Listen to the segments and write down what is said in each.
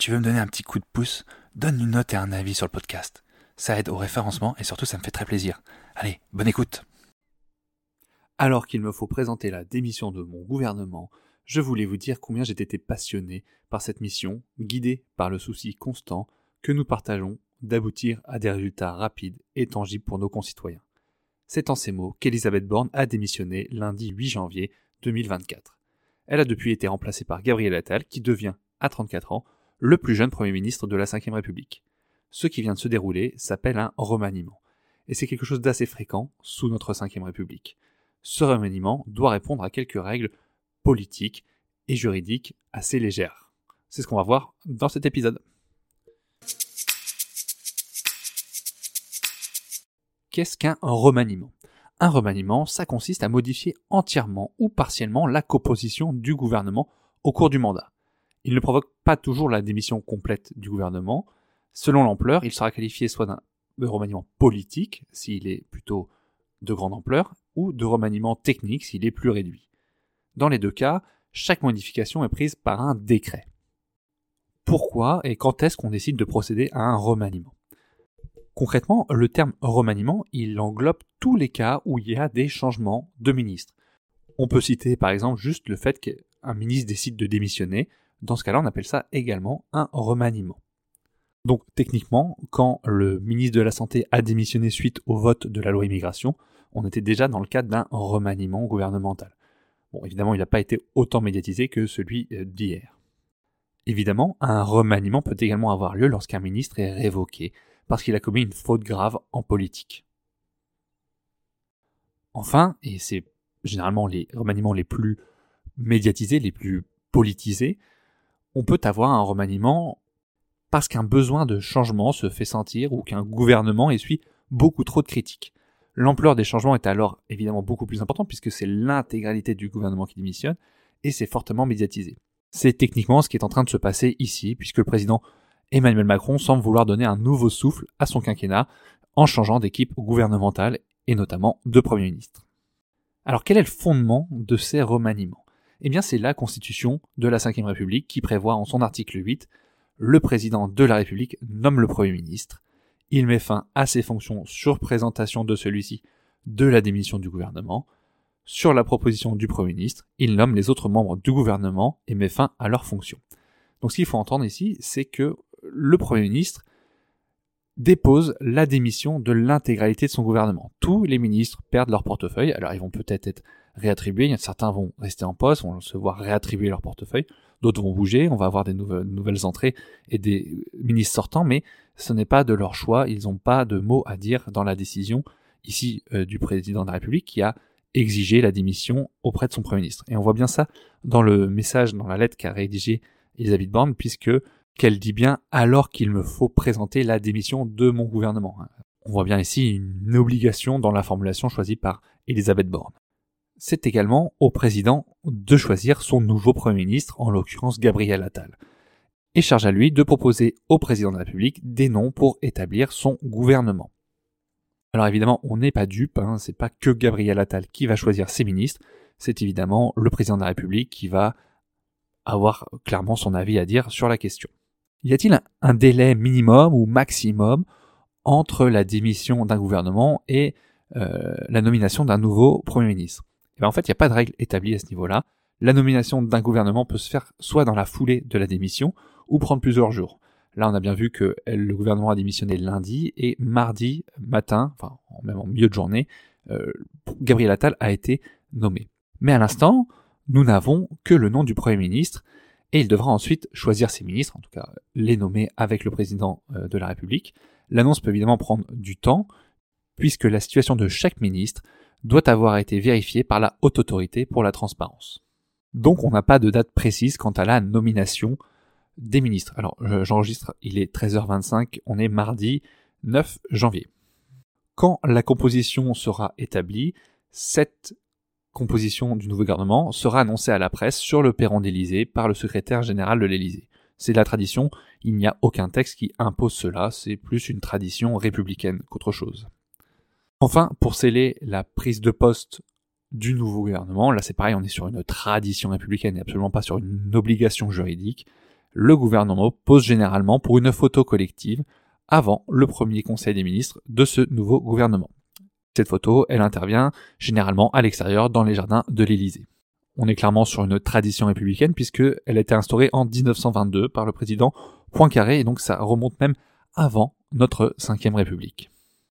Tu veux me donner un petit coup de pouce, donne une note et un avis sur le podcast. Ça aide au référencement et surtout ça me fait très plaisir. Allez, bonne écoute. Alors qu'il me faut présenter la démission de mon gouvernement, je voulais vous dire combien j'ai été passionné par cette mission, guidé par le souci constant que nous partageons d'aboutir à des résultats rapides et tangibles pour nos concitoyens. C'est en ces mots qu'Elisabeth Borne a démissionné lundi 8 janvier 2024. Elle a depuis été remplacée par Gabriel Attal, qui devient, à 34 ans, le plus jeune Premier ministre de la Ve République. Ce qui vient de se dérouler s'appelle un remaniement. Et c'est quelque chose d'assez fréquent sous notre Ve République. Ce remaniement doit répondre à quelques règles politiques et juridiques assez légères. C'est ce qu'on va voir dans cet épisode. Qu'est-ce qu'un remaniement? Un remaniement, ça consiste à modifier entièrement ou partiellement la composition du gouvernement au cours du mandat. Il ne provoque pas toujours la démission complète du gouvernement. Selon l'ampleur, il sera qualifié soit d'un remaniement politique, s'il est plutôt de grande ampleur, ou de remaniement technique s'il est plus réduit. Dans les deux cas, chaque modification est prise par un décret. Pourquoi et quand est-ce qu'on décide de procéder à un remaniement? Concrètement, le terme remaniement, il englobe tous les cas où il y a des changements de ministre. On peut citer par exemple juste le fait qu'un ministre décide de démissionner. Dans ce cas-là, on appelle ça également un remaniement. Donc techniquement, quand le ministre de la Santé a démissionné suite au vote de la loi immigration, on était déjà dans le cadre d'un remaniement gouvernemental. Bon, évidemment, il n'a pas été autant médiatisé que celui euh, d'hier. Évidemment, un remaniement peut également avoir lieu lorsqu'un ministre est révoqué, parce qu'il a commis une faute grave en politique. Enfin, et c'est généralement les remaniements les plus médiatisés, les plus politisés, on peut avoir un remaniement parce qu'un besoin de changement se fait sentir ou qu'un gouvernement essuie beaucoup trop de critiques. L'ampleur des changements est alors évidemment beaucoup plus importante puisque c'est l'intégralité du gouvernement qui démissionne et c'est fortement médiatisé. C'est techniquement ce qui est en train de se passer ici puisque le président Emmanuel Macron semble vouloir donner un nouveau souffle à son quinquennat en changeant d'équipe gouvernementale et notamment de Premier ministre. Alors quel est le fondement de ces remaniements? Eh bien c'est la Constitution de la Ve République qui prévoit en son article 8 le président de la République nomme le Premier ministre, il met fin à ses fonctions sur présentation de celui-ci de la démission du gouvernement, sur la proposition du Premier ministre, il nomme les autres membres du gouvernement et met fin à leurs fonctions. Donc ce qu'il faut entendre ici, c'est que le Premier ministre dépose la démission de l'intégralité de son gouvernement. Tous les ministres perdent leur portefeuille, alors ils vont peut-être être réattribués, certains vont rester en poste, vont se voir réattribuer leur portefeuille, d'autres vont bouger, on va avoir des nouvelles, entrées et des ministres sortants, mais ce n'est pas de leur choix, ils n'ont pas de mots à dire dans la décision ici euh, du président de la République qui a exigé la démission auprès de son Premier ministre. Et on voit bien ça dans le message, dans la lettre qu'a rédigée Elisabeth Borne, puisque qu'elle dit bien alors qu'il me faut présenter la démission de mon gouvernement. On voit bien ici une obligation dans la formulation choisie par Elisabeth Borne. C'est également au président de choisir son nouveau Premier ministre, en l'occurrence Gabriel Attal, et charge à lui de proposer au président de la République des noms pour établir son gouvernement. Alors évidemment, on n'est pas dupe, hein, c'est pas que Gabriel Attal qui va choisir ses ministres, c'est évidemment le président de la République qui va avoir clairement son avis à dire sur la question. Y a-t-il un délai minimum ou maximum entre la démission d'un gouvernement et euh, la nomination d'un nouveau Premier ministre? Eh bien, En fait, il n'y a pas de règle établie à ce niveau-là. La nomination d'un gouvernement peut se faire soit dans la foulée de la démission ou prendre plusieurs jours. Là, on a bien vu que le gouvernement a démissionné lundi et mardi matin, enfin même en milieu de journée, euh, Gabriel Attal a été nommé. Mais à l'instant, nous n'avons que le nom du Premier ministre et il devra ensuite choisir ses ministres, en tout cas les nommer avec le président euh, de la République. L'annonce peut évidemment prendre du temps, puisque la situation de chaque ministre doit avoir été vérifié par la haute autorité pour la transparence. Donc on n'a pas de date précise quant à la nomination des ministres. Alors j'enregistre, il est 13h25, on est mardi 9 janvier. Quand la composition sera établie, cette composition du nouveau gouvernement sera annoncée à la presse sur le perron d'Élysée par le secrétaire général de l'Élysée. C'est la tradition, il n'y a aucun texte qui impose cela, c'est plus une tradition républicaine qu'autre chose. Enfin, pour sceller la prise de poste du nouveau gouvernement, là c'est pareil, on est sur une tradition républicaine et absolument pas sur une obligation juridique, le gouvernement pose généralement pour une photo collective avant le premier conseil des ministres de ce nouveau gouvernement. Cette photo, elle intervient généralement à l'extérieur dans les jardins de l'Élysée. On est clairement sur une tradition républicaine puisque elle a été instaurée en 1922 par le président Poincaré et donc ça remonte même avant notre cinquième République.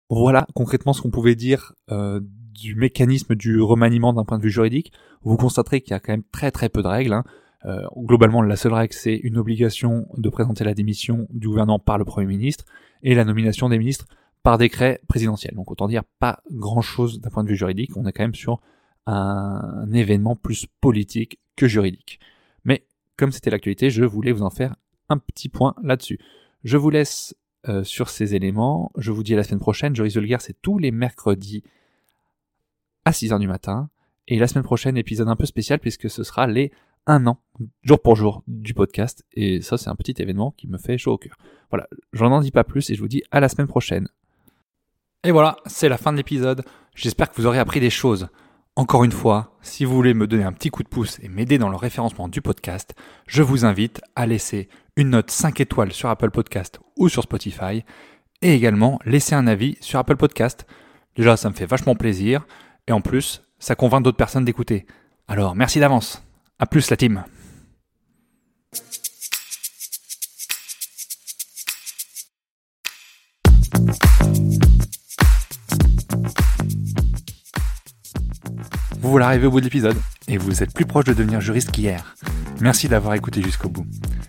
Voilà concrètement ce qu'on pouvait dire euh, du mécanisme du remaniement d'un point de vue juridique. Vous constaterez qu'il y a quand même très très peu de règles. Hein. Euh, globalement, la seule règle, c'est une obligation de présenter la démission du gouvernement par le Premier ministre et la nomination des ministres par décret présidentiel. Donc autant dire pas grand-chose d'un point de vue juridique, on est quand même sur un événement plus politique que juridique. Mais comme c'était l'actualité, je voulais vous en faire un petit point là-dessus. Je vous laisse euh, sur ces éléments, je vous dis à la semaine prochaine, Joris Guerre, c'est tous les mercredis à 6h du matin, et la semaine prochaine, épisode un peu spécial puisque ce sera les un an, jour pour jour, du podcast. Et ça, c'est un petit événement qui me fait chaud au cœur. Voilà, j'en en dis pas plus et je vous dis à la semaine prochaine. Et voilà, c'est la fin de l'épisode. J'espère que vous aurez appris des choses. Encore une fois, si vous voulez me donner un petit coup de pouce et m'aider dans le référencement du podcast, je vous invite à laisser une note 5 étoiles sur Apple Podcast ou sur Spotify et également laisser un avis sur Apple Podcast. Déjà, ça me fait vachement plaisir et en plus, ça convainc d'autres personnes d'écouter. Alors, merci d'avance. À plus la team. Vous voilà arrivé au bout de l'épisode et vous êtes plus proche de devenir juriste qu'hier. Merci d'avoir écouté jusqu'au bout.